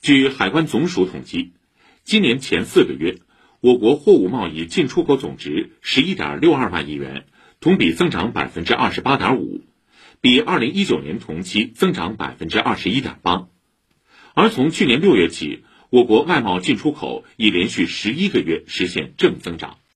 据海关总署统计今年前四个月我国货物贸易进出口总值十一点六二万亿元同比增长百分之二十八点五比二零一九年同期增长百分之二十一点八。而从去年六月起我国外贸进出口已连续十一个月实现正增长。